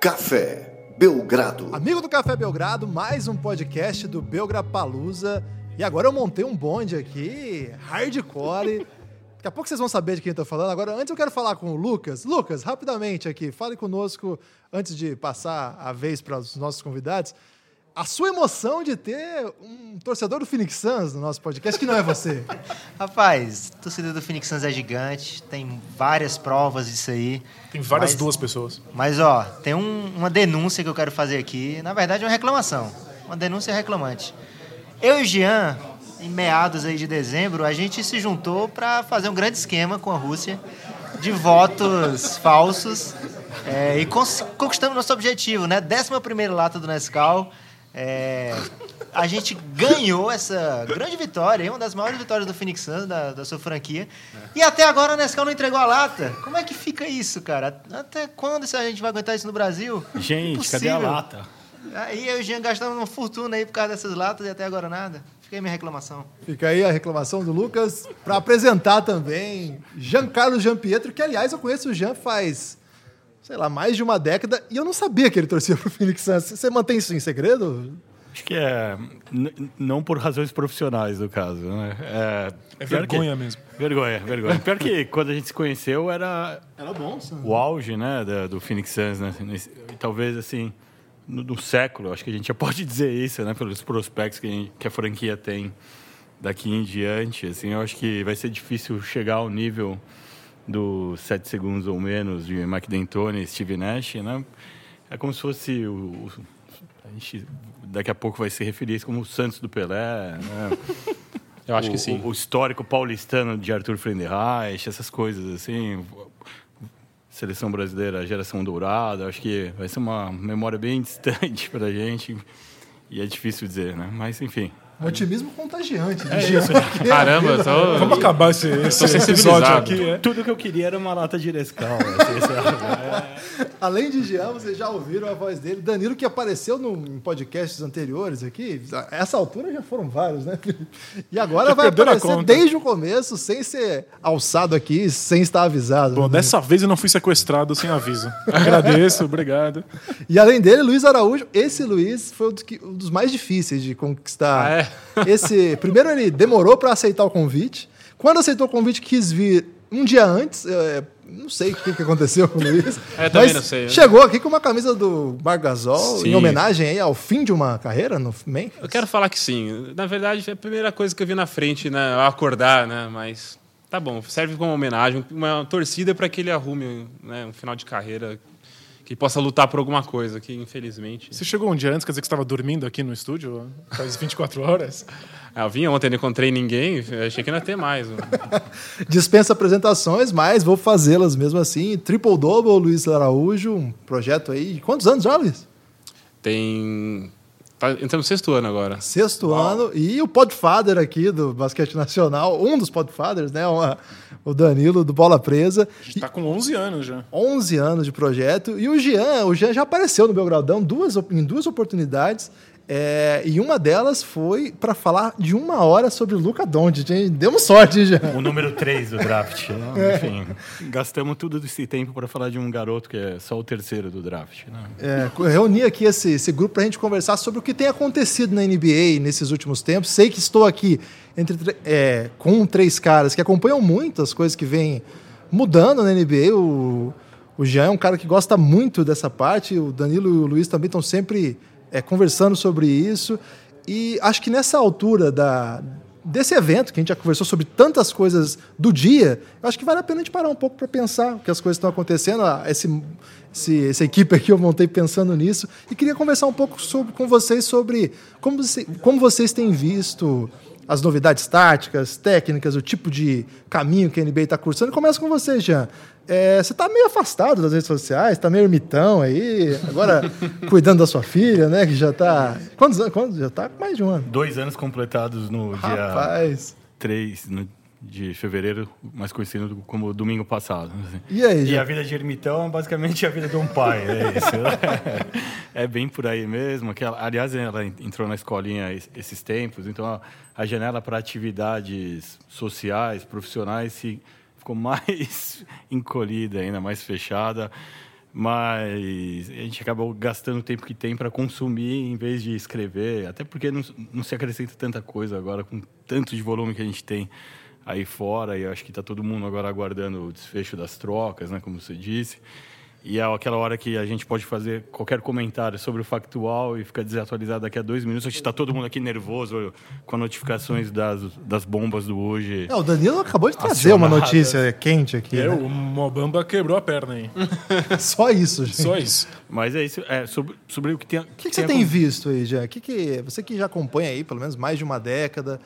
Café Belgrado. Amigo do Café Belgrado, mais um podcast do Belgrapalusa. E agora eu montei um bonde aqui, hardcore. Daqui a pouco vocês vão saber de quem eu tô falando. Agora, antes eu quero falar com o Lucas. Lucas, rapidamente aqui, fale conosco antes de passar a vez para os nossos convidados. A sua emoção de ter um torcedor do Phoenix Suns no nosso podcast, que não é você. Rapaz, torcedor do Phoenix Suns é gigante, tem várias provas disso aí. Tem várias Mas- duas pessoas. Mas, ó, tem um- uma denúncia que eu quero fazer aqui. Na verdade, é uma reclamação. Uma denúncia reclamante. Eu e o Jean, em meados aí de dezembro, a gente se juntou para fazer um grande esquema com a Rússia de votos falsos é, e conquistamos nosso objetivo, né? Décima primeira lata do Nescau. É, a gente ganhou essa grande vitória, uma das maiores vitórias do Phoenix Suns, da, da sua franquia. E até agora a Nescau não entregou a lata. Como é que fica isso, cara? Até quando a gente vai aguentar isso no Brasil? Gente, cadê a lata? Aí eu e o Jean gastamos uma fortuna aí por causa dessas latas e até agora nada. Fica aí minha reclamação. Fica aí a reclamação do Lucas para apresentar também Giancarlo Gianpietro, que aliás eu conheço o Jean faz, sei lá, mais de uma década e eu não sabia que ele torcia pro Phoenix Suns. Você mantém isso em segredo? Acho que é. não por razões profissionais, no caso. Né? É, É vergonha que- mesmo. Vergonha, vergonha. Pior que quando a gente se conheceu era Era bom, o auge né, da- do Phoenix Suns. Né? E talvez, assim, no, no século, acho que a gente já pode dizer isso, né? Pelos prospectos que a, gente- que a franquia tem daqui em diante. Assim, eu acho que vai ser difícil chegar ao nível dos sete segundos ou menos de Mike D'Antoni e Steve Nash, né? É como se fosse o, o- a gente daqui a pouco vai se referir a isso como o Santos do Pelé, né? Eu acho o, que sim. O, o histórico paulistano de Arthur Friedenreich, essas coisas assim. Seleção brasileira, geração dourada, acho que vai ser uma memória bem distante para a gente. E é difícil dizer, né? Mas, enfim. Um otimismo contagiante. de É isso. Caramba, eu tô... Vamos acabar esse, esse episódio aqui. É? Tudo que eu queria era uma lata de Nescau. assim, sabe? Além de Jean, vocês já ouviram a voz dele. Danilo, que apareceu no, em podcasts anteriores aqui. A essa altura já foram vários, né? E agora Já vai aparecer desde o começo, sem ser alçado aqui, sem estar avisado. Bom, né? dessa vez eu não fui sequestrado sem aviso. Agradeço, obrigado. E além dele, Luiz Araújo. Esse Luiz foi um dos, que- um dos mais difíceis de conquistar. Ah, é? Esse, primeiro, ele demorou para aceitar o convite. Quando aceitou o convite, quis vir um dia antes. é, não sei o que, que aconteceu com o Luiz. É, também mas não sei, né? Chegou aqui com uma camisa do Marc Gasol, em homenagem aí ao fim de uma carreira no Memphis. Eu quero falar que sim. Na verdade, foi a primeira coisa que eu vi na frente, né? Ao acordar, né? Mas tá bom, serve como homenagem, uma torcida para que ele arrume né, um final de carreira que possa lutar por alguma coisa, que infelizmente. Você chegou um dia antes, quer dizer que você estava dormindo aqui no estúdio faz 24 horas? Ah, eu vim ontem, não encontrei ninguém, achei que não ia ter mais. Dispensa apresentações, mas vou fazê-las mesmo assim. Triple Double, Luiz Araújo, um projeto aí. Quantos anos já, Luiz? Tem. Tá entrando no sexto ano agora. Sexto ano. E o Podfather aqui do Basquete Nacional, um dos Podfathers, né? Uma- o Danilo do Bola Presa. A gente tá com 11 anos já. 11 anos de projeto. E o Jean, o Jean já apareceu no Belgradão duas, em duas oportunidades. É, e uma delas foi para falar de uma hora sobre o Luca Doncic. Demos sorte, hein, Jean. o número 3 do draft. né? Enfim, gastamos tudo esse tempo para falar de um garoto que é só o terceiro do draft. Né? É, reuni aqui esse, esse grupo para a gente conversar sobre o que tem acontecido na NBA nesses últimos tempos. Sei que estou aqui entre, tre- é, com três caras que acompanham muito as coisas que vêm mudando na NBA. O, o Jean é um cara que gosta muito dessa parte, o Danilo e o Luiz também estão sempre é, conversando sobre isso. E acho que nessa altura da, desse evento, que a gente já conversou sobre tantas coisas do dia, eu acho que vale a pena a gente parar um pouco para pensar o que as coisas estão acontecendo. Ah, Esse, esse- essa equipe aqui eu montei pensando nisso. E queria conversar um pouco sobre, com vocês sobre como, como vocês têm visto as novidades táticas, técnicas, o tipo de caminho que a NBA está cursando. Começa com você, Jean. É, você está meio afastado das redes sociais, está meio ermitão aí, agora cuidando da sua filha, né? Que já está. Quantos anos? Quantos? Já está mais de um ano. Dois anos completados no dia Rapaz. 3 no- de fevereiro, mais conhecido como domingo passado. assim. E aí, E Jean? a vida de ermitão é basicamente a vida de um pai, é isso. é bem por aí mesmo. Que ela- aliás, ela entrou na escolinha es- esses tempos, então a, a janela para atividades sociais, profissionais, se ficou mais encolhida ainda, mais fechada. Mas a gente acabou gastando o tempo que tem para consumir em vez de escrever, até porque não, não se acrescenta tanta coisa agora com tanto de volume que a gente tem aí fora e acho que está todo mundo agora aguardando o desfecho das trocas, né, como você disse. E é aquela hora que a gente pode fazer qualquer comentário sobre o factual e ficar desatualizado daqui a dois minutos. A gente está todo mundo aqui nervoso com as notificações das, das bombas do hoje. É, o Danilo acabou de trazer uma Acionadas. notícia quente aqui. É, né? o Mobamba quebrou a perna aí. Só isso, gente. Só isso. Mas é isso, é sobre, sobre o que tem. O que, que você tem visto aí, já? Que que, você que já acompanha aí pelo menos mais de uma década,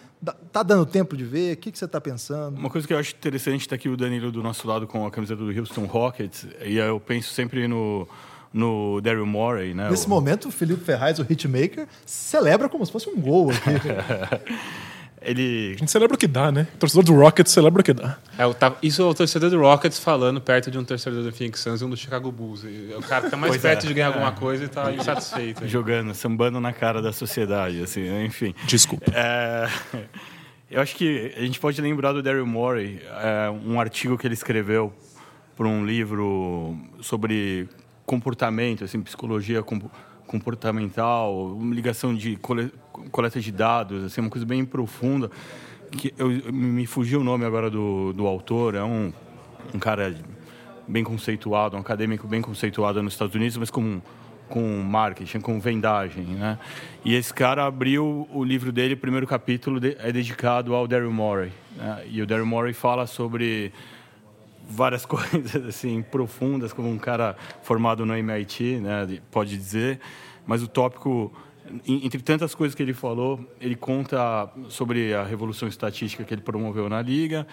tá dando tempo de ver? O que, que você tá pensando? Uma coisa que eu acho interessante está aqui o Danilo do nosso lado com a camiseta do Houston Rockets e eu penso sempre no no Daryl Morey, né? Nesse O- momento, o Felipe Ferraz, o hitmaker, celebra como se fosse um gol aqui. Ele A gente celebra o que dá, né? O torcedor do Rocket celebra o que dá. É, o ta- isso é o torcedor do Rockets falando perto de um torcedor do Phoenix Suns e um do Chicago Bulls. E O cara que tá mais Pois perto é. de ganhar alguma coisa e tá insatisfeito. jogando, sambando na cara da sociedade, assim, né? enfim. Desculpa. É, eu acho que a gente pode lembrar do Daryl Morey, é, um artigo que ele escreveu para um livro sobre comportamento, assim, psicologia compo- comportamental, ligação de cole- coleta de dados, assim, uma coisa bem profunda. Que eu- me fugiu o nome agora do, do autor, é um, um cara bem conceituado, um acadêmico bem conceituado nos Estados Unidos, mas com com marketing, com vendagem, né? E esse cara abriu o livro dele, o primeiro capítulo de- é dedicado ao Daryl Morey, né? E o Daryl Morey fala sobre várias coisas assim profundas, como um cara formado no MIT, né, de- pode dizer, mas o tópico en- entre tantas coisas que ele falou, ele conta sobre a revolução estatística que ele promoveu na liga,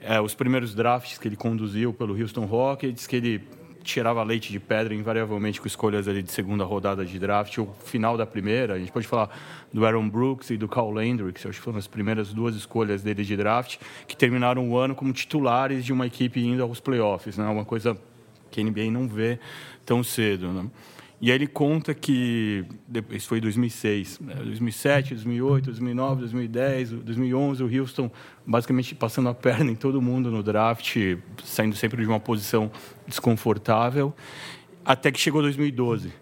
eh, os primeiros drafts que ele conduziu pelo Houston Rockets, que ele tirava leite de pedra invariavelmente com escolhas ali de segunda rodada de draft ou final da primeira. A gente pode falar do Aaron Brooks e do Carl Landry, que acho que foram as primeiras duas escolhas dele de draft, que terminaram o ano como titulares de uma equipe indo aos playoffs, né? Uma coisa que a NBA não vê tão cedo, né? E aí ele conta que isso foi em 2006, né? 2007, 2008, 2009, 2010, 2011, o Houston basicamente passando a perna em todo mundo no draft, saindo sempre de uma posição desconfortável, até que chegou 2012.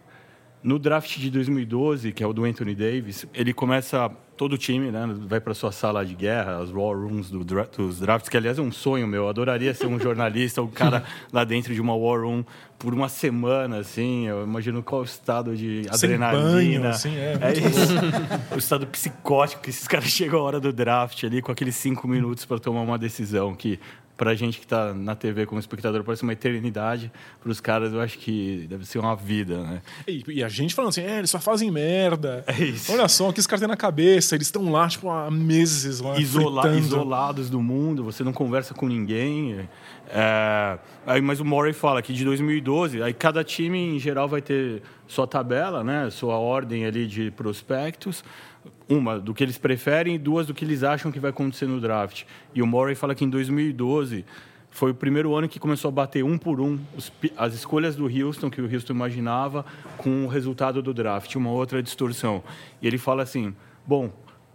No draft de 2012, que é o do Anthony Davis, ele começa todo o time, né, vai para sua sala de guerra, as war rooms do dra dos drafts, que aliás é um sonho meu. Eu adoraria ser um jornalista, o cara lá dentro de uma war room por uma semana, assim. Eu imagino qual o estado de Sem adrenalina. banho, assim, é, é isso. o estado psicótico que esses caras chegam a hora do draft ali com aqueles cinco minutos para tomar uma decisão que para a gente que está na TV como espectador parece uma eternidade. Para os caras eu acho que deve ser uma vida, né? E, e a gente falando assim, é, eles só fazem merda. É isso. Olha só, o que os caras têm na cabeça. Eles estão lá, tipo, há meses lá, Isola- fritando. isolados do mundo, você não conversa com ninguém. É, aí, mas o Murray fala que de 2012, aí cada time em geral vai ter sua tabela, né, sua ordem ali de prospectos, uma do que eles preferem e duas do que eles acham que vai acontecer no draft. E o Murray fala que em 2012 foi o primeiro ano que começou a bater um por um os as escolhas do Houston que o Houston imaginava com o resultado do draft, uma outra distorção. E ele fala assim, bom,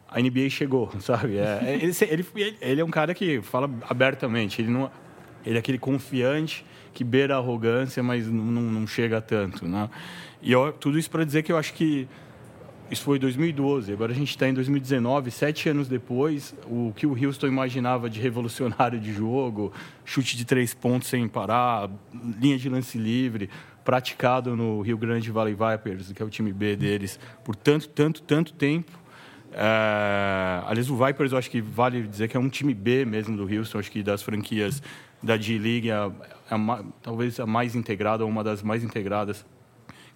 a NBA chegou, sabe? É, é- ele, ele, ele é um cara que fala abertamente, ele não ele é aquele confiante que beira a arrogância, mas não, não, não chega tanto, né? E eu, tudo isso para dizer que eu acho que isso foi em 2012, agora a gente está em 2019, sete anos depois, o que o Houston imaginava de revolucionário de jogo, chute de três pontos sem parar, linha de lance livre, praticado no Rio Grande Valley Vipers, que é o time B deles, por tanto, tanto, tanto tempo. É, aliás, o Vipers eu acho que vale dizer que é um time B mesmo do Houston, acho que das franquias da D-League, é é talvez a mais integrada, ou uma das mais integradas,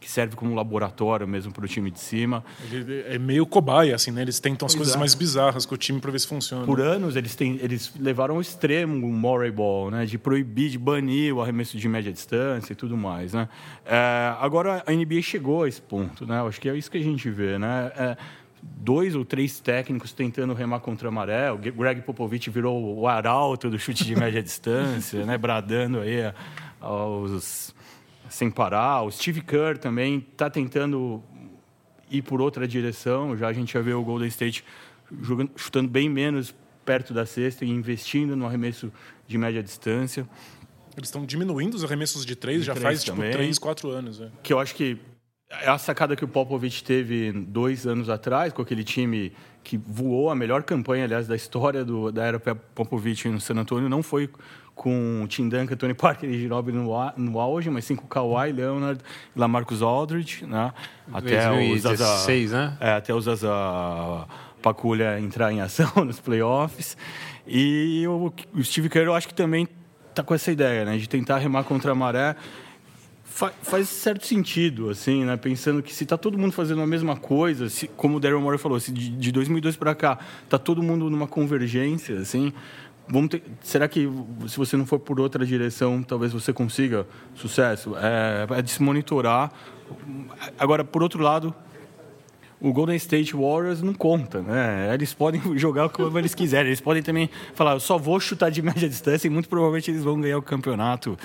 que serve como laboratório mesmo para o time de cima. Ele é meio cobaia, assim, né? Eles tentam as Pois coisas é. mais bizarras com o time pra ver se funciona. Por anos eles, têm, eles levaram ao extremo o Murray Ball, né? de proibir, de banir o arremesso de média distância e tudo mais. Né? É, agora a NBA chegou a esse ponto, né? Eu acho que é isso que a gente vê. Né? É, dois ou três técnicos tentando remar contra a maré. O Greg Popovich virou o arauto do chute de média distância, né? bradando aí aos sem parar. O Steve Kerr também está tentando ir por outra direção. Já a gente já vê o Golden State jogando, chutando bem menos perto da cesta e investindo no arremesso de média distância. Eles estão diminuindo os arremessos de três, já três faz tipo também. 3, 4 aanos. é. que eu acho que é a sacada que o Popovich teve dois anos atrás, com aquele time que voou a melhor campanha, aliás, da história do, da era Popovich no San Antonio, não foi com o Tim Duncan, Tony Parker e Ginobili no, no auge, mas sim com Kawhi Leonard e Lamarcus Aldridge, né? Até o Zaza, 2016, né? é, até o Zaza Paculha entrar em ação nos playoffs. E o, o Steve Kerr, eu acho que também tá com essa ideia, né? De tentar remar contra a maré. Fa- faz certo sentido, assim, né? Pensando que se tá todo mundo fazendo a mesma coisa, se, como o Daryl Morey falou, se de, de 2002 para cá tá todo mundo numa convergência, assim, vamos ter, será que se você não for por outra direção, talvez você consiga sucesso? É, é de se monitorar. Agora, por outro lado, o Golden State Warriors não conta, né? Eles podem jogar como eles quiserem. Eles podem também falar, eu só vou chutar de média distância e muito provavelmente eles vão ganhar o campeonato.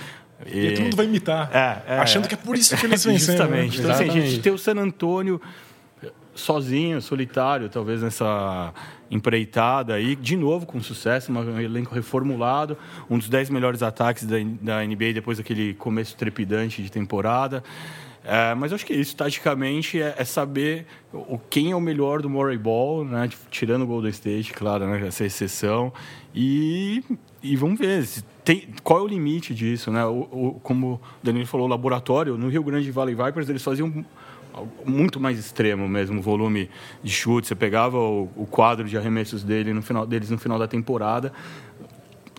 E aí todo mundo vai imitar, É, é, achando que é por isso que eles venceram. Justamente. né? Então, assim, a gente ter o San Antônio sozinho, solitário, talvez nessa empreitada aí, de novo com sucesso, um elenco reformulado, um dos 10 melhores ataques da, da NBA depois daquele começo trepidante de temporada. É, mas acho que isso, taticamente, é, é saber o, quem é o melhor do Murray Ball, né? tirando o Golden State, claro, né? essa exceção. E, e vamos ver tem, qual é o limite disso. Né? O, o- como o Danilo falou, o laboratório, no Rio Grande Valley Vipers, eles faziam muito mais extremo mesmo o volume de chute. Você pegava o, o quadro de arremessos dele no final, deles no final da temporada,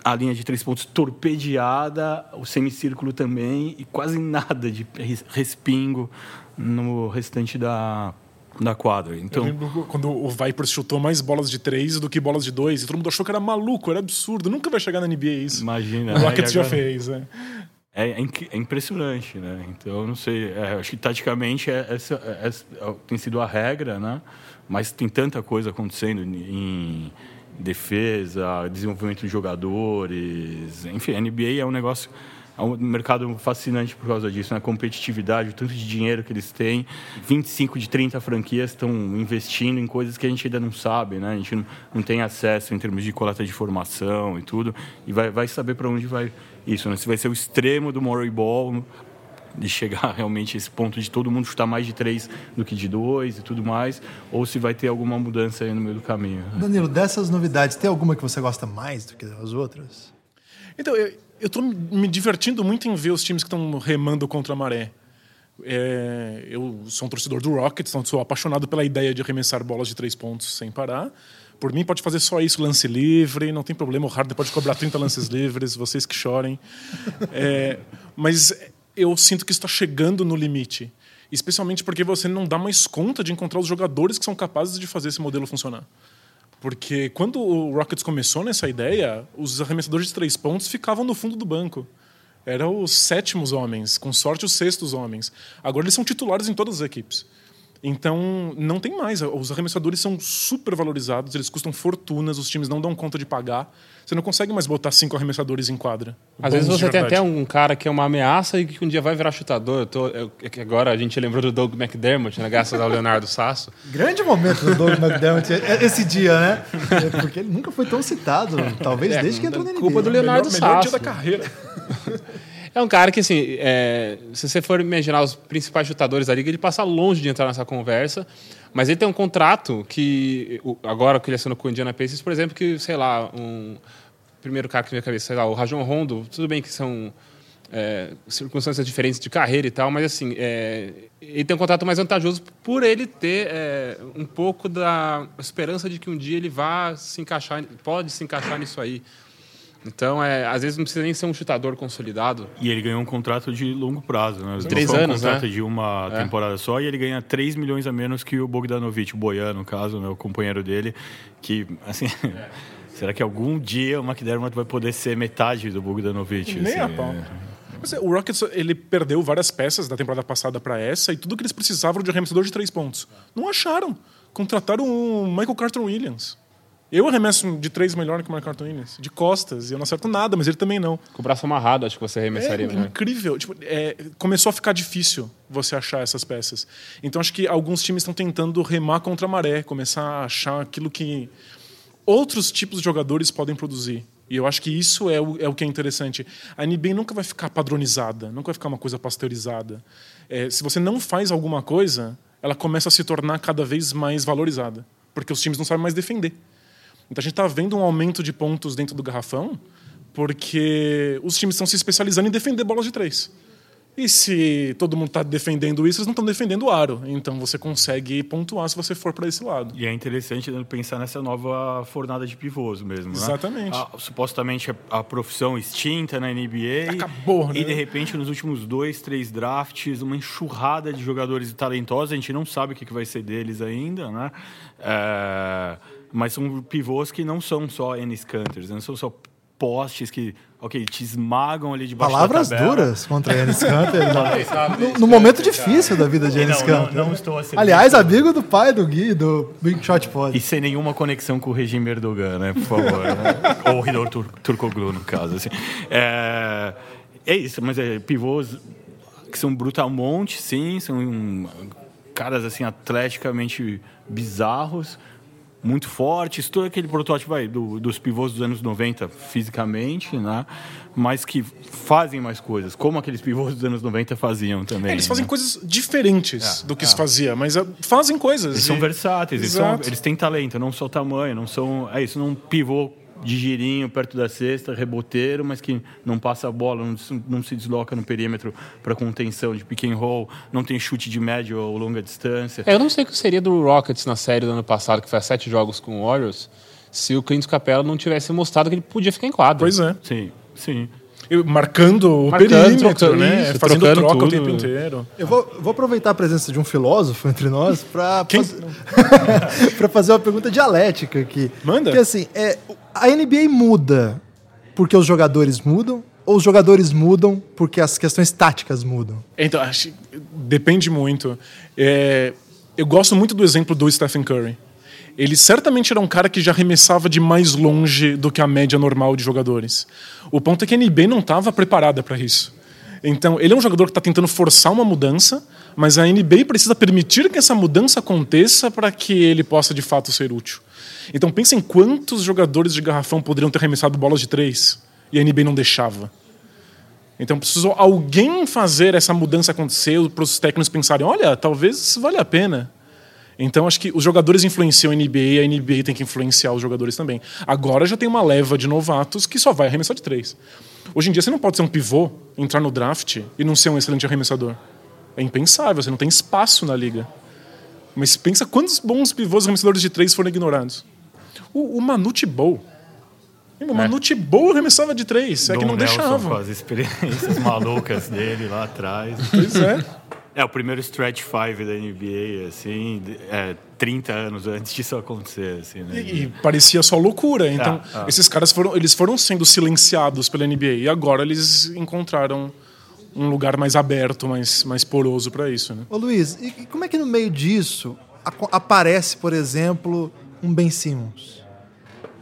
a linha de três pontos torpedeada, o semicírculo também, e quase nada de res- respingo no restante da, da quadra. Eu Então, lembro quando o Vipers chutou mais bolas de três do que bolas de dois. E todo mundo achou que era maluco, era absurdo. Nunca vai chegar na NBA isso. imagina. O né? Rockets E já fez, né? É, é é impressionante, né? Então, eu não sei. é, acho que taticamente é- é- essa tem sido a regra, né? Mas tem tanta coisa acontecendo em defesa, desenvolvimento de jogadores. Enfim, a NBA é um negócio. É um mercado fascinante por causa disso, né? A competitividade, o tanto de dinheiro que eles têm. 25 de 30 franquias estão investindo em coisas que a gente ainda não sabe, né? A gente não, não tem acesso em termos de coleta de informação e tudo. E vai, vai saber para onde vai isso, né? Se vai ser o extremo do Murray Ball, de chegar realmente a esse ponto de todo mundo chutar mais de três do que de dois e tudo mais, ou se vai ter alguma mudança aí no meio do caminho. Danilo, dessas novidades, tem alguma que você gosta mais do que as outras? Então, eu, eu tô me divertindo muito em ver os times que estão remando contra a maré. É, eu sou um torcedor do Rockets, então sou apaixonado pela ideia de arremessar bolas de três pontos sem parar. Por mim, pode fazer só isso, lance livre, não tem problema. O Harden pode cobrar 30 lances livres, vocês que chorem. É, mas eu sinto que está chegando no limite. Especialmente porque você não dá mais conta de encontrar os jogadores que são capazes de fazer esse modelo funcionar. Porque quando o Rockets começou nessa ideia, os arremessadores de três pontos ficavam no fundo do banco. Eram os sétimos homens, com sorte os sextos homens. Agora eles são titulares em todas as equipes. Então, não tem mais. Os arremessadores são super valorizados, eles custam fortunas, os times não dão conta de pagar. Você não consegue mais botar cinco arremessadores em quadra. Às vezes você tem até um cara que é uma ameaça e que um dia vai virar chutador. Eu tô- eu- é que agora a gente lembrou do Doug McDermott, né, graças ao Leonardo Sasso. Grande momento do Doug McDermott esse dia, né? É Porque ele nunca foi tão citado, talvez É, desde que entrou na NBA. culpa do? Leonardo melhor, melhor dia Sasso. da carreira. É um cara que, assim, é, se você for imaginar os principais chutadores da liga, ele passa longe de entrar nessa conversa. Mas ele tem um contrato que, agora que ele assinou com o Indiana Pacers, por exemplo, que, sei lá, um primeiro cara que me cabeça, sei lá, o Rajon Rondo, tudo bem que são é, circunstâncias diferentes de carreira e tal, mas assim, é, ele tem um contrato mais vantajoso por ele ter é, um pouco da esperança de que um dia ele vá se encaixar, pode se encaixar nisso aí. Então, é, às vezes não precisa nem ser um chutador consolidado. E ele ganhou um contrato de longo prazo, né? Três foi um anos, contrato né? de uma É. temporada só e ele ganha 3 milhões a menos que o Bogdanovich, o Boiano, no caso, né? o companheiro dele, que, assim... Será que algum dia o McDermott vai poder ser metade do Bogdanovich? Nem assim, a pau. é. Mas, é, o Rockets ele perdeu várias peças da temporada passada para essa e tudo que eles precisavam de arremessador de três pontos. Não acharam. Contrataram o Michael Carter Williams. Eu arremesso de três melhor que o Carter Williams. De costas. E eu não acerto nada, mas ele também não. Com o braço amarrado, acho que você É arremessaria melhor. incrível. Tipo, é, começou a ficar difícil você achar essas peças. Então acho que alguns times estão tentando remar contra a maré, começar a achar aquilo que outros tipos de jogadores podem produzir. E eu acho que isso é o, é o que é interessante. A NBA nunca vai ficar padronizada, nunca vai ficar uma coisa pasteurizada. É, se você não faz alguma coisa, ela começa a se tornar cada vez mais valorizada, porque os times não sabem mais defender. Então a gente está vendo um aumento de pontos dentro do garrafão, porque os times estão se especializando em defender bolas de três. E se todo mundo está defendendo isso, eles não estão defendendo o aro. Então você consegue pontuar se você for para esse lado. E é interessante né, pensar nessa nova fornada de pivôs mesmo. Né? Exatamente. A, supostamente a, a, profissão extinta na NBA. Acabou, né? E de repente, nos últimos dois, três drafts, uma enxurrada de jogadores talentosos. A gente não sabe o que vai ser deles ainda, né? É, mas são pivôs que não são só Ennis Canters, não são só postes que, ok, te esmagam ali debaixo Palavras da tabela. duras contra Enes Kanter. no, no momento difícil da vida de Enes Não, Kanter. não, não estou a Aliás, amigo do pai do Gui, do Big Shot Pod. E sem nenhuma conexão com o regime Erdogan, né? Por favor. né? Ou o Ridor Tur Turkoglu, no caso. Assim. É, é isso, mas é pivôs que são brutamonte, sim, são hum, caras assim atleticamente bizarros, muito fortes, todo aquele protótipo vai, do- dos pivôs dos anos 90 fisicamente, né? Mas que fazem mais coisas, como aqueles pivôs dos anos 90 faziam também. É, eles fazem né? coisas diferentes do que se fazia, mas ah, fazem coisas. Eles são E- versáteis, eles, são- eles têm talento, não só tamanho, não são. É isso, não pivô de girinho perto da cesta, reboteiro, mas que não passa a bola, não, se- não se desloca no perímetro para contenção de pick and roll, não tem chute de média ou longa distância. É, eu não sei o que seria do Rockets na série do ano passado, que foi a sete jogos com o Warriors, se o Clint Capella não tivesse mostrado que ele podia ficar em quadra. Pois é. Sim, sim. Eu- marcando o Marcando, perímetro, trocando né? isso, Fazendo troca o tudo. tempo inteiro. Eu vou, vou aproveitar a presença de um filósofo entre nós para Quem? fazer uma pergunta dialética aqui. Manda. Porque assim, é, a NBA muda porque os jogadores mudam ou os jogadores mudam porque as questões táticas mudam? Então, acho, depende muito. É, eu gosto muito do exemplo do Stephen Curry. Ele certamente era um cara que já arremessava de mais longe do que a média normal de jogadores. O ponto é que a NBA não estava preparada para isso. Então, ele é um jogador que está tentando forçar uma mudança, mas a NBA precisa permitir que essa mudança aconteça para que ele possa de fato ser útil. Então, pensa em quantos jogadores de garrafão poderiam ter arremessado bolas de três e a NBA não deixava. Então precisou alguém fazer essa mudança acontecer para os técnicos pensarem, olha, talvez isso vale a pena. Então acho que os jogadores influenciam a NBA e a NBA tem que influenciar os jogadores também. Agora já tem uma leva de novatos que só vai arremessar de três. Hoje em dia você não pode ser um pivô, entrar no draft e não ser um excelente arremessador. É impensável, você não tem espaço na liga. Mas pensa quantos bons pivôs arremessadores de três foram ignorados. O, o Manute Bol. O Manute Bol arremessava de três, é que Dom não Nelson deixavam. com as experiências malucas dele lá atrás. Pois é. É, o primeiro stretch five da NBA, assim, é, 30 anos antes disso acontecer, assim, né? E, e parecia só loucura. Então, Ah, ah. esses caras foram, eles foram sendo silenciados pela NBA e agora eles encontraram um lugar mais aberto, mais, mais poroso para isso, né? Ô Luiz, e e como é que no meio disso aparece, por exemplo, um Ben Simmons,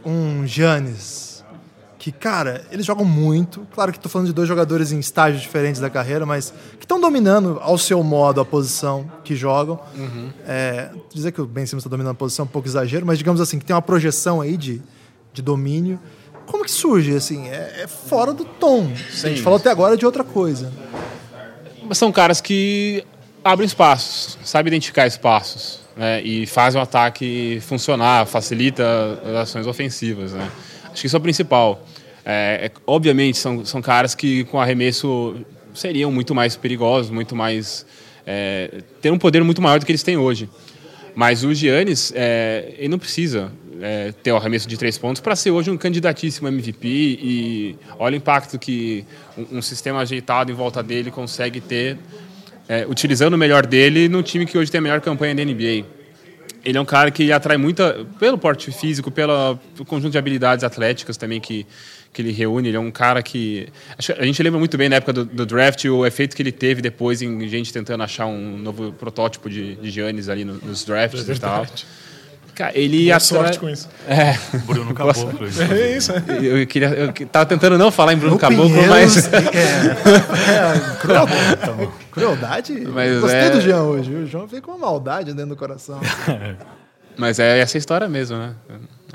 um Giannis, que, cara, eles jogam muito. Claro que tô falando de dois jogadores em estágios diferentes da carreira, mas que estão dominando ao seu modo a posição que jogam. É, dizer que o Ben Simmons está dominando a posição é um pouco exagero, mas digamos assim, que tem uma projeção aí de, de domínio. Como que surge, assim? É, é fora do tom. A gente falou até agora de outra coisa. Mas são caras que abrem espaços, sabem identificar espaços, né? E fazem o ataque funcionar, facilita as ações ofensivas, né? Acho que isso é o principal. É, é- obviamente, são, são caras que com arremesso seriam muito mais perigosos, muito mais... É, ter um poder muito maior do que eles têm hoje. Mas o Giannis, é, ele não precisa é, ter o arremesso de três pontos para ser hoje um candidatíssimo MVP e olha o impacto que um, um sistema ajeitado em volta dele consegue ter, é, utilizando o melhor dele no time que hoje tem a melhor campanha da NBA. Ele é um cara que atrai muita, pelo porte físico, pelo conjunto de habilidades atléticas também que, que ele reúne. Ele é um cara que. acho que A gente lembra muito bem na época do, do draft o efeito que ele teve depois em gente tentando achar um novo protótipo de, de Giannis ali no- nos drafts e tal. Cara, ele Boa atrai- sorte com isso. Bruno Caboclo. isso. É isso, é. Eu queria, eu tava tentando não falar em Bruno No Caboclo, Pinheiros, mas É, é, crueldade. crueldade. Mas Gostei é- do Jean hoje. O João veio com uma maldade dentro do coração. Mas é essa história mesmo, né?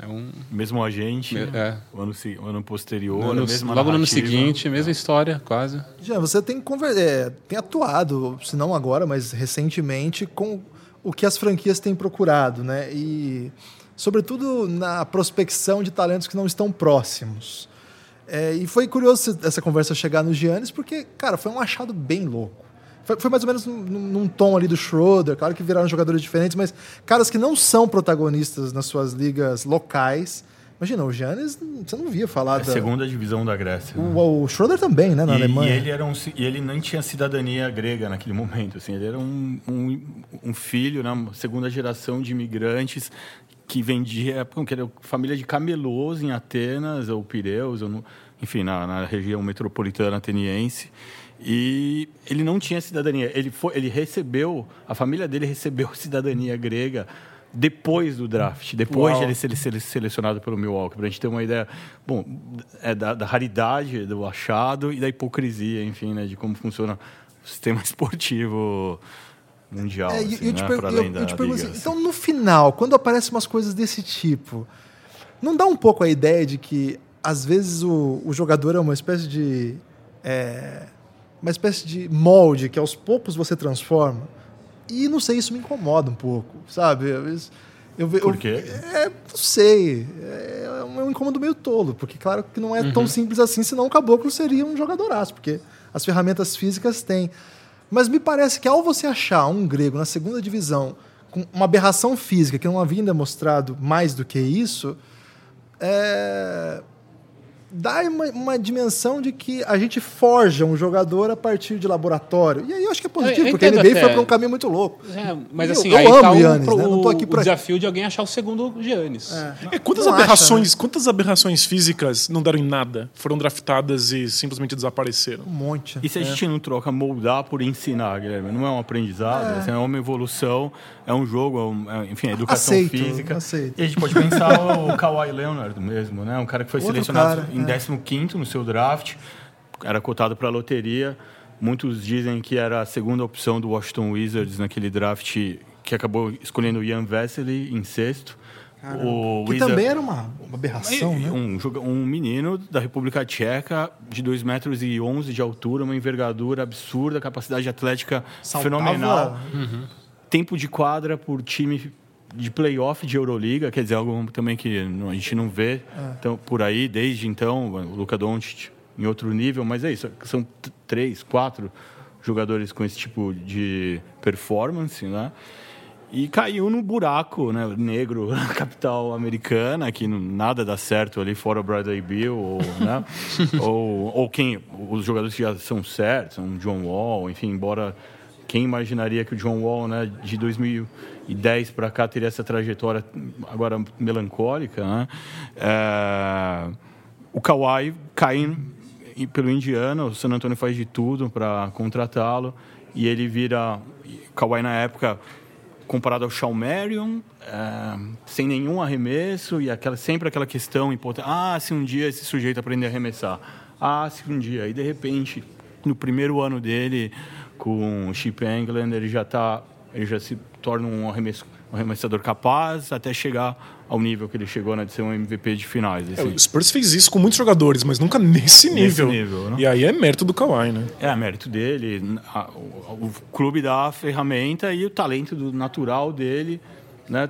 É um. Mesmo agente, É. o, ano, se- o ano posterior, no ano- mesma logo no ano seguinte, mesma história, quase. Jean, você tem, conver- é, tem atuado, se não agora, mas recentemente, com o que as franquias têm procurado, né? E, sobretudo, na prospecção de talentos que não estão próximos. É, e foi curioso essa conversa chegar no Giannis, porque, cara, foi um achado bem louco. Foi, foi mais ou menos num, num tom ali do Schroeder, claro que viraram jogadores diferentes, mas caras que não são protagonistas nas suas ligas locais. Imagina, o Giannis, você não via falar É a da... segunda divisão da Grécia. né? O, o Schroeder também, né, na e, Alemanha. E ele, era um, e ele nem tinha cidadania grega naquele momento. Assim, ele era um, um, um filho, né, segunda geração de imigrantes que vendia, que era, família de camelôs em Atenas, ou Pireus, ou no- enfim, na, na região metropolitana ateniense. E ele não tinha cidadania. Ele, foi, ele recebeu, a família dele recebeu cidadania grega depois do draft, depois Uau. de ele ser sele- selecionado pelo Milwaukee, para a gente ter uma ideia, bom, é da, da raridade do achado e da hipocrisia, enfim, né, de como funciona o sistema esportivo mundial, É, assim, eu, né, eu- eu da te pergunto assim, assim. então no final, quando aparecem umas coisas desse tipo, não dá um pouco a ideia de que às vezes o, o jogador é uma espécie de é, uma espécie de molde que aos poucos você transforma? E não sei, isso me incomoda um pouco, sabe? Eu, ve- Por eu- quê? É, não sei. É um, é um incômodo meio tolo, porque claro que não é Uhum. tão simples assim, senão o caboclo seria um jogadoraço, porque as ferramentas físicas têm. Mas me parece que ao você achar um grego na segunda divisão com uma aberração física que não havia ainda mostrado mais do que isso, é, dá uma, uma dimensão de que a gente forja um jogador a partir de laboratório. E aí eu acho que é positivo, Eu- eu porque a NBA até. foi para um caminho muito louco. É, mas Eu- assim, eu aí amo tá o, Giannis, pro- né? Não tô aqui o pra- desafio de alguém achar o segundo Giannis. É, quantas, Não acha, aberrações, quantas aberrações físicas não deram em nada? Foram draftadas e simplesmente desapareceram? Um monte. E se a gente não troca moldar por ensinar, Guilherme? Não é um aprendizado, assim, é, uma evolução, é um jogo, é um- é, enfim, é educação Aceito, física. aceito. E a gente pode pensar o Kawhi Leonard mesmo, né? Um cara que foi Outro selecionado cara, em é. 15º no seu draft, era cotado para a loteria. Muitos dizem que era a segunda opção do Washington Wizards naquele draft que acabou escolhendo o Ian Vesely em sexto. o Que Wizard- também era uma, uma aberração, né? um, um menino da República Tcheca de 2 metros e 11 de altura, uma envergadura absurda, capacidade atlética Saltava- fenomenal. Tempo de quadra por time de playoff de Euroliga, quer dizer, algo também que a gente não vê então, por aí desde então, o Luka Doncic em outro nível, mas é isso, são três, quatro jogadores com esse tipo de performance, né? E caiu no buraco né, negro na capital americana, que nada dá certo ali, fora o Bradley Bill, ou, né, ou, ou quem, os jogadores que já são certos, são John Wall, enfim, embora quem imaginaria que o John Wall, né, de 2010 para cá, teria essa trajetória agora melancólica, né? É, o Kawhi caindo pelo Indiana, o San Antonio faz de tudo para contratá-lo e ele vira Kawhi na época comparado ao Shawn Marion, é, sem nenhum arremesso e aquela sempre aquela questão importante, ah, se um dia esse sujeito aprender a arremessar, ah, se um dia, e de repente no primeiro ano dele com o Chip England ele já tá, ele já se torna um arremesso um arremessador capaz até chegar ao nível que ele chegou, né, de ser um MVP de finais. É, assim. o Spurs fez isso com muitos jogadores, mas nunca nesse nível. nível, né? E aí é mérito do Kawhi, né? É, mérito dele, a- o, o clube dá a ferramenta e o talento do natural dele, né?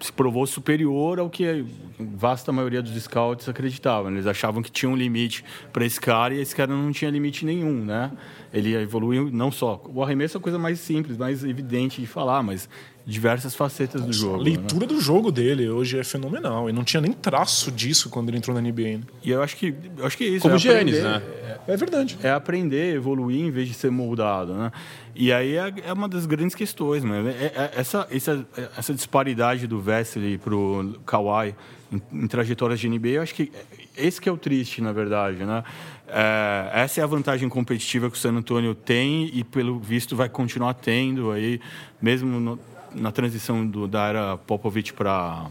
Se provou superior ao que a vasta maioria dos scouts acreditavam. Eles achavam que tinha um limite para esse cara e esse cara não tinha limite nenhum, né? Ele evoluiu não só. O arremesso é a coisa mais simples, mais evidente de falar, mas diversas facetas do A jogo. né? leitura do jogo dele hoje é fenomenal. E não tinha nem traço disso quando ele entrou na NBA. né? E eu acho que, eu acho que é isso. Como é Giannis, aprender- né? É verdade. é aprender, evoluir em vez de ser moldado, né? E aí é, é uma das grandes questões, mano. É- é- essa, essa, essa disparidade do Vesely pro Kawhi em, em trajetórias de NBA, eu acho que esse que é o triste, na verdade, né? É, essa é a vantagem competitiva que o San Antonio tem e, pelo visto, vai continuar tendo aí, mesmo no- na transição do, da era Popovich para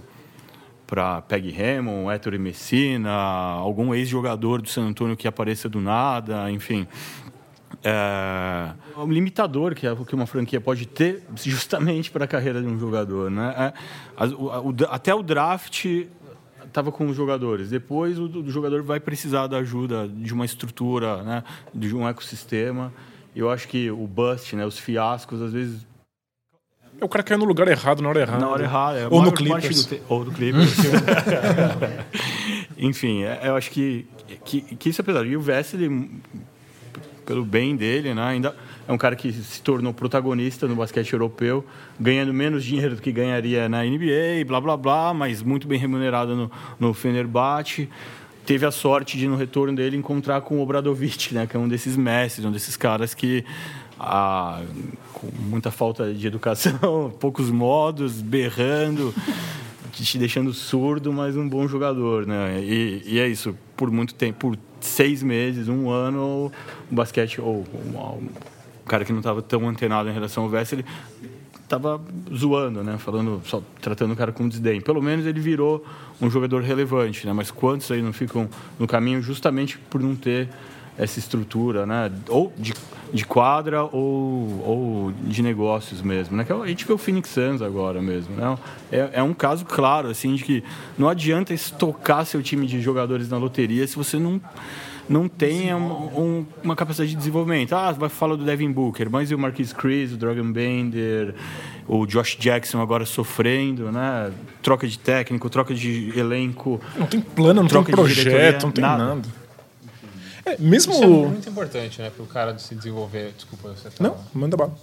para Peg Hammond, Héctor Messina, algum ex-jogador do San Antonio que apareça do nada, enfim. é, um limitador que, é, que uma franquia pode ter justamente para a carreira de um jogador. Né? É, o- o- até o draft estava com os jogadores. Depois o, o jogador vai precisar da ajuda de uma estrutura, né? de um ecossistema. Eu acho que o bust, né? os fiascos, às vezes É o cara caiu no lugar errado na hora errada. na hora errada. é Ou no Clippers. Ou no Clippers. Enfim, é- eu acho que, que, que isso é pesado. E o Wesley, pelo bem dele, né, ainda é um cara que se tornou protagonista no basquete europeu, ganhando menos dinheiro do que ganharia na NBA, blá blá blá, mas muito bem remunerado no, no Fenerbahçe. Teve a sorte de, no retorno dele, encontrar com o Obradovic, né, que é um desses mestres, um desses caras que, ah, com muita falta de educação, poucos modos, berrando, te deixando surdo, mas um bom jogador, né? E, e é isso, por muito tempo, por seis meses, um ano, o basquete, ou um, um cara que não estava tão antenado em relação ao Wesley, estava zoando, né? Falando, só tratando o cara com desdém. Pelo menos ele virou um jogador relevante, né? Mas quantos aí não ficam no caminho justamente por não ter essa estrutura, né? Ou de, de quadra ou, ou de negócios mesmo, né? Que a gente vê o Phoenix Suns agora mesmo, né? É, é um caso claro, assim, de que não adianta estocar seu time de jogadores na loteria se você não não tem um- um- uma capacidade de desenvolvimento. Ah, vai falar do Devin Booker, mas e o Marquis Chris, o Dragon Bender, o Josh Jackson agora sofrendo, né? Troca de técnico, troca de elenco. Não tem plano, não Troca tem diretoria, projeto, não tem nada. nada. É, mesmo. Isso é muito importante, né? Para o cara se desenvolver. Desculpa, você tá... Não, manda bala.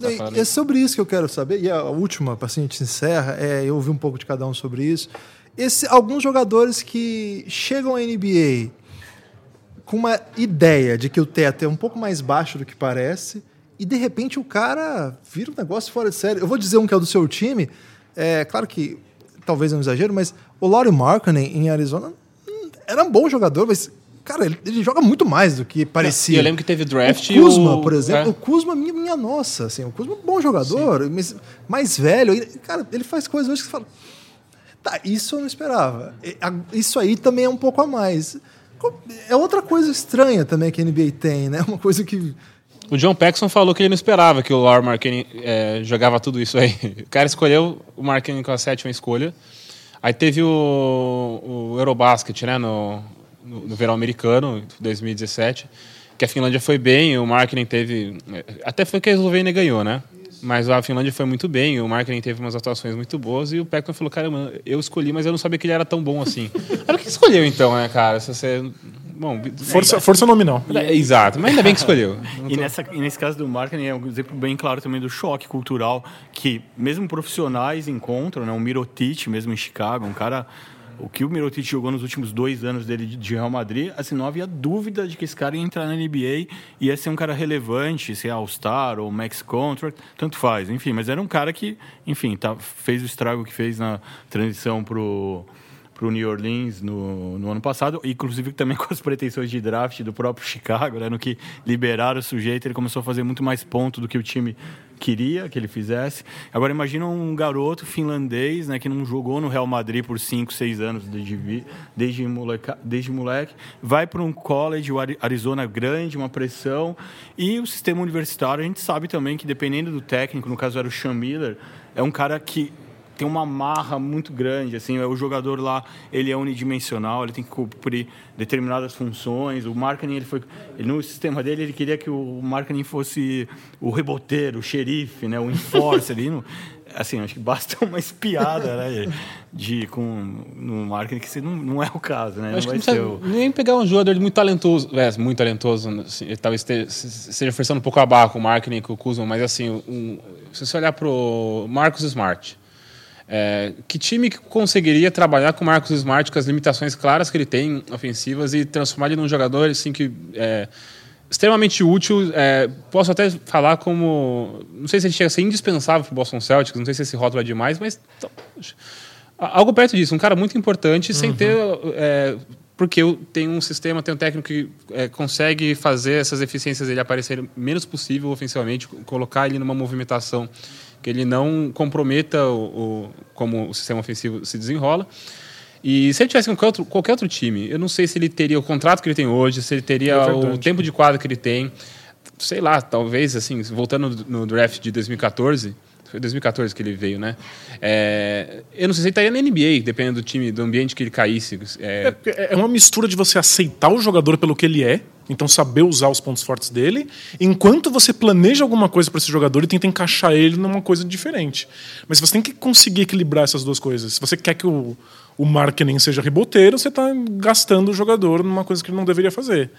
tá É sobre isso que eu quero saber. E a última, para assim, a gente encerra, é, eu ouvi um pouco de cada um sobre isso. Esse, alguns jogadores que chegam à NBA com uma ideia de que o teto é um pouco mais baixo do que parece, e de repente o cara vira um negócio fora de série. Eu vou dizer um que é o do seu time, é claro que talvez é um exagero, mas o Laurie Markkinen em Arizona hum, era um bom jogador, mas cara, ele, ele joga muito mais do que parecia. E eu lembro que teve draft O Kuzma, o- por exemplo, é. o Kuzma, minha, minha nossa, assim, o Kuzma é um bom jogador, mas mais velho, e, cara, ele faz coisas hoje que você fala, tá, isso eu não esperava. Isso aí também é um pouco a mais. É outra coisa estranha também que a NBA tem, né? Uma coisa que O John Paxson falou que ele não esperava que o Laura Markkinen eh, jogava tudo isso aí. O cara escolheu o Markkinen com a sétima escolha. Aí teve o, o Eurobasket, né, no, no, no verão americano, 2017, que a Finlândia foi bem, o Markkinen teve... eh, Até foi que a Eslovênia ganhou, né? Mas a Finlândia foi muito bem, o Markkinen teve umas atuações muito boas e o Paxson falou, cara, eu escolhi, mas eu não sabia que ele era tão bom assim. Era o que escolheu então, né, cara? Se você... Bom, Força, força nominal. é, exato, mas ainda bem que escolheu. E, nessa, e nesse caso do marketing é um exemplo bem claro também do choque cultural que mesmo profissionais encontram, né? Um Mirotic mesmo em Chicago, um cara... O que o Mirotic jogou nos últimos dois anos dele de- Real Madrid, assim, não havia dúvida de que esse cara ia entrar na NBA e ia ser um cara relevante, ser All-Star ou Max Contract, tanto faz, enfim. Mas era um cara que, enfim, tá, fez o estrago que fez na transição pro para o New Orleans no, no ano passado, inclusive também com as pretensões de draft do próprio Chicago, né, no que liberaram o sujeito, ele começou a fazer muito mais ponto do que o time queria que ele fizesse. Agora imagina um garoto finlandês, né, que não jogou no Real Madrid por 5, 6 anos desde, desde, moleca, desde moleque, vai para um college, o Ari- Arizona grande, uma pressão, e o sistema universitário, a gente sabe também que dependendo do técnico, no caso era o Sean Miller, é um cara que tem uma marra muito grande, assim, o jogador lá, ele é unidimensional, ele tem que cumprir determinadas funções, o marketing, ele foi, ele, no sistema dele, ele queria que o marketing fosse o reboteiro, o xerife, né, o enforcer, ali, no, assim, acho que basta uma espiada, né, de, com, no marketing, que você não, não é o caso, né, acho não que vai não ser o... nem pegar um jogador muito talentoso, é, muito talentoso, assim, talvez esteja, forçando um pouco a barra com o marketing, com o Kuzma, mas assim, um, se você olhar para o Marcos Smart, é, que time que conseguiria trabalhar com o Marcos Smart com as limitações claras que ele tem ofensivas e transformar ele num jogador assim que é, extremamente útil. é, posso até falar como não sei se ele chega a ser indispensável para o Boston Celtics, não sei se esse rótulo é demais, mas então, algo perto disso, um cara muito importante sem ter é, porque tenho um sistema, tenho um técnico que é, consegue fazer essas eficiências dele aparecerem menos possível ofensivamente, colocar ele numa movimentação que ele não comprometa o, o- como o sistema ofensivo se desenrola. E se ele tivesse com qualquer outro, qualquer outro time, eu não sei se ele teria o contrato que ele tem hoje, se ele teria É o tempo de quadra que ele tem. sei lá, talvez, assim, voltando no draft de 2014, foi 2014 que ele veio, né? É, eu não sei se ele estaria na NBA, dependendo do time, do ambiente que ele caísse. É... é uma mistura de você aceitar o jogador pelo que ele é, então saber usar os pontos fortes dele, enquanto você planeja alguma coisa para esse jogador e tenta encaixar ele numa coisa diferente. Mas você tem que conseguir equilibrar essas duas coisas. Se você quer que o, o marketing seja reboteiro, você está gastando o jogador numa coisa que ele não deveria fazer.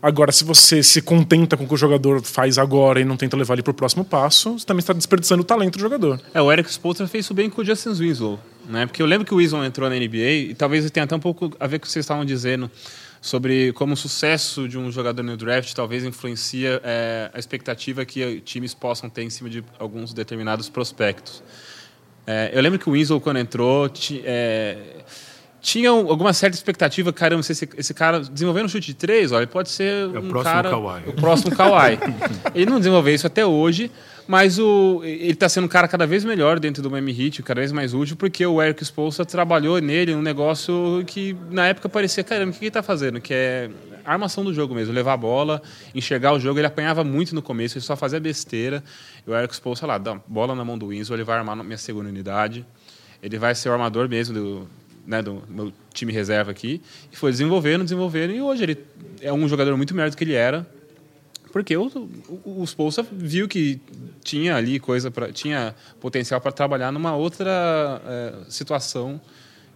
Agora, se você se contenta com o que o jogador faz agora e não tenta levar ele para o próximo passo, você também está desperdiçando o talento do jogador. É, o Eric Spoelstra fez isso bem com o Justin Winslow, né? Porque eu lembro que o Winslow entrou na NBA e talvez tenha até um pouco a ver com o que vocês estavam dizendo sobre como o sucesso de um jogador no draft talvez influencia é, a expectativa que times possam ter em cima de alguns determinados prospectos. É, eu lembro que o Winslow, quando entrou, é, tinha alguma certa expectativa, caramba, se esse, esse cara desenvolvendo um chute de três, olha, ele pode ser é um cara, Kawhi. o próximo Kawhi. ele não desenvolveu isso até hoje, mas o, ele está sendo um cara cada vez melhor dentro do Miami Heat, cada vez mais útil, porque o Eric Spoelstra trabalhou nele um negócio que na época parecia, caramba, o que ele está fazendo? Que é armação do jogo mesmo, levar a bola, enxergar o jogo. Ele apanhava muito no começo, ele só fazia besteira. E o Eric Spoelstra lá, dá bola na mão do Winslow, ele vai armar minha segunda unidade. Ele vai ser o armador mesmo do, né, do meu time reserva aqui, e foi desenvolvendo, desenvolvendo, e hoje ele é um jogador muito melhor do que ele era, porque o, o, o Spolsa viu que tinha ali coisa para tinha potencial para trabalhar numa outra é, situação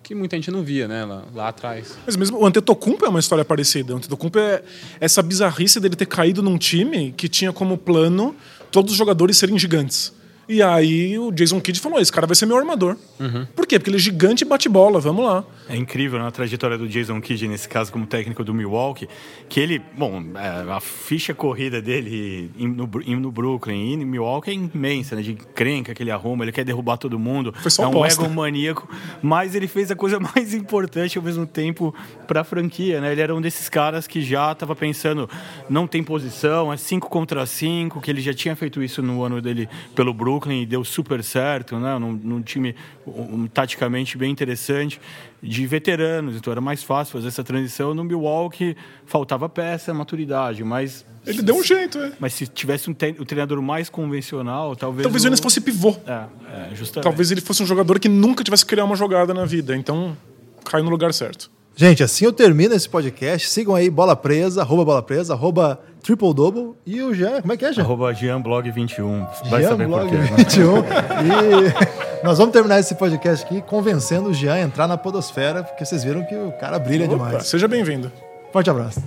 que muita gente não via, né, lá, lá, atrás. Mas mesmo o Antetokounmpo é uma história parecida. O Antetokounmpo é essa bizarrice dele ter caído num time que tinha como plano todos os jogadores serem gigantes. E aí o Jason Kidd falou: esse cara vai ser meu armador. Uhum. Por quê? Porque ele é gigante e bate bola, vamos lá. É incrível né, a trajetória do Jason Kidd, nesse caso, como técnico do Milwaukee, que ele, bom, é, a ficha corrida dele no, no Brooklyn e no Milwaukee é imensa, né? De crenca que ele arruma, ele quer derrubar todo mundo. Foi só é um ego maníaco, mas ele fez a coisa mais importante ao mesmo tempo para a franquia, né? Ele era um desses caras que já estava pensando, não tem posição, é 5 contra 5, que ele já tinha feito isso no ano dele pelo Brooklyn Brooklyn deu super certo, né? num, num time um, taticamente bem interessante, de veteranos, então era mais fácil fazer essa transição. No Milwaukee faltava peça, maturidade, mas... Ele deu um jeito, é. Mas se tivesse um, um treinador mais convencional, talvez... Talvez o Enes fosse pivô. É, é, justamente. Talvez ele fosse um jogador que nunca tivesse criar uma jogada na vida, então caiu no lugar certo. Gente, assim eu termino esse podcast. Sigam aí Bola Presa, arroba Bola Presa, arroba Triple Double. E o Jean, como é que é, Jean? Arroba GeanBlog21. Vai Jean saber Blog 21. e nós vamos terminar esse podcast aqui convencendo o Jean a entrar na podosfera, porque vocês viram que o cara brilha Opa, demais. Seja bem-vindo. Forte abraço.